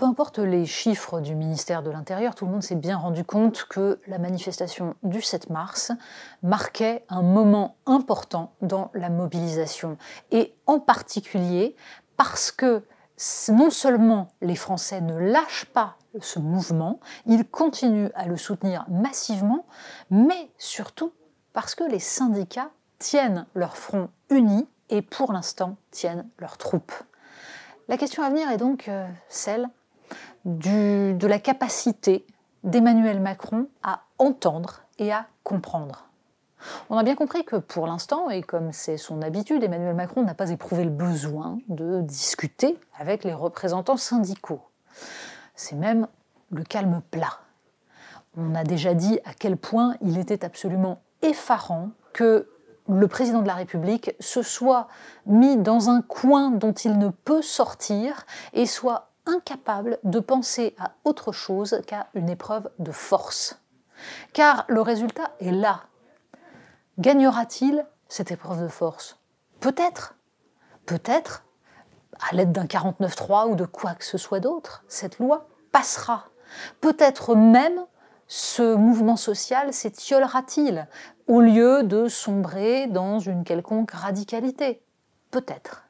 Peu importe les chiffres du ministère de l'Intérieur, tout le monde s'est bien rendu compte que la manifestation du 7 mars marquait un moment important dans la mobilisation. Et en particulier parce que non seulement les Français ne lâchent pas ce mouvement, ils continuent à le soutenir massivement, mais surtout parce que les syndicats tiennent leur front uni et pour l'instant tiennent leurs troupes. La question à venir est donc euh, celle de la capacité d'Emmanuel Macron à entendre et à comprendre. On a bien compris que pour l'instant, et comme c'est son habitude, Emmanuel Macron n'a pas éprouvé le besoin de discuter avec les représentants syndicaux. C'est même le calme plat. On a déjà dit à quel point il était absolument effarant que le président de la République se soit mis dans un coin dont il ne peut sortir et soit incapable de penser à autre chose qu'à une épreuve de force. Car le résultat est là. Gagnera-t-il cette épreuve de force? Peut-être. Peut-être, à l'aide d'un 49-3 ou de quoi que ce soit d'autre, cette loi passera. Peut-être même ce mouvement social s'étiolera-t-il au lieu de sombrer dans une quelconque radicalité? Peut-être.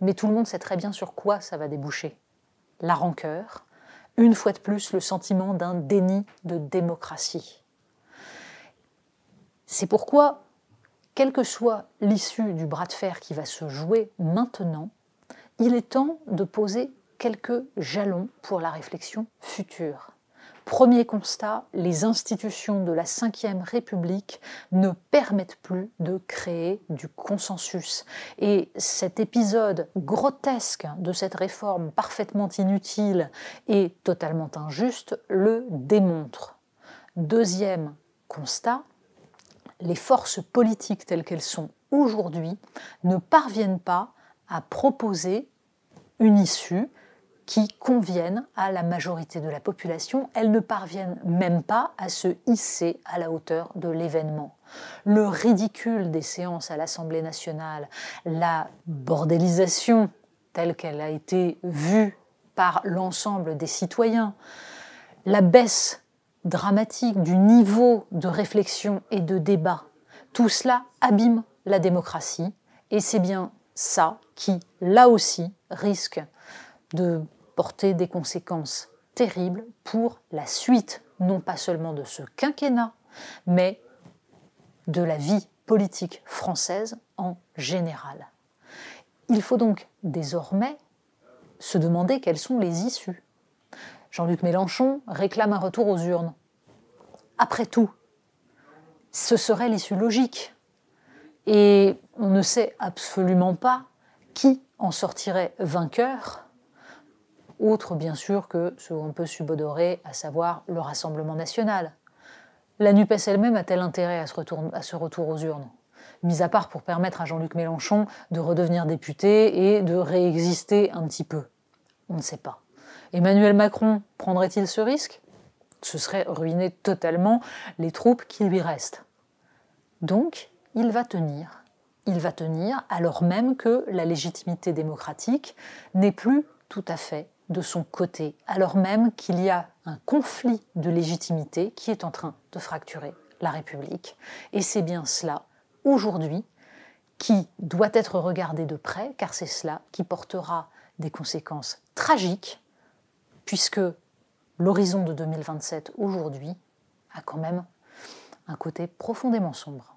Mais tout le monde sait très bien sur quoi ça va déboucher la rancœur, une fois de plus le sentiment d'un déni de démocratie. C'est pourquoi, quelle que soit l'issue du bras de fer qui va se jouer maintenant, il est temps de poser quelques jalons pour la réflexion future. Premier constat, les institutions de la Ve République ne permettent plus de créer du consensus. Et cet épisode grotesque de cette réforme parfaitement inutile et totalement injuste le démontre. Deuxième constat, les forces politiques telles qu'elles sont aujourd'hui ne parviennent pas à proposer une issue qui conviennent à la majorité de la population. Elles ne parviennent même pas à se hisser à la hauteur de l'événement. Le ridicule des séances à l'Assemblée nationale, la bordélisation telle qu'elle a été vue par l'ensemble des citoyens, la baisse dramatique du niveau de réflexion et de débat, tout cela abîme la démocratie et c'est bien ça qui, là aussi, risque de des conséquences terribles pour la suite, non pas seulement de ce quinquennat, mais de la vie politique française en général. Il faut donc désormais se demander quelles sont les issues. Jean-Luc Mélenchon réclame un retour aux urnes. Après tout, ce serait l'issue logique. Et on ne sait absolument pas qui en sortirait vainqueur autre bien sûr que ce qu'on peut subodorer, à savoir le Rassemblement national. La NUPES elle-même a-t-elle intérêt à ce, retour, aux urnes? Mis à part pour permettre à Jean-Luc Mélenchon de redevenir député et de réexister un petit peu. On ne sait pas. Emmanuel Macron prendrait-il ce risque? Ce serait ruiner totalement les troupes qui lui restent. Donc, il va tenir. Il va tenir alors même que la légitimité démocratique n'est plus tout à fait de son côté, alors même qu'il y a un conflit de légitimité qui est en train de fracturer la République. Et c'est bien cela, aujourd'hui, qui doit être regardé de près, car c'est cela qui portera des conséquences tragiques, puisque l'horizon de 2027 aujourd'hui a quand même un côté profondément sombre.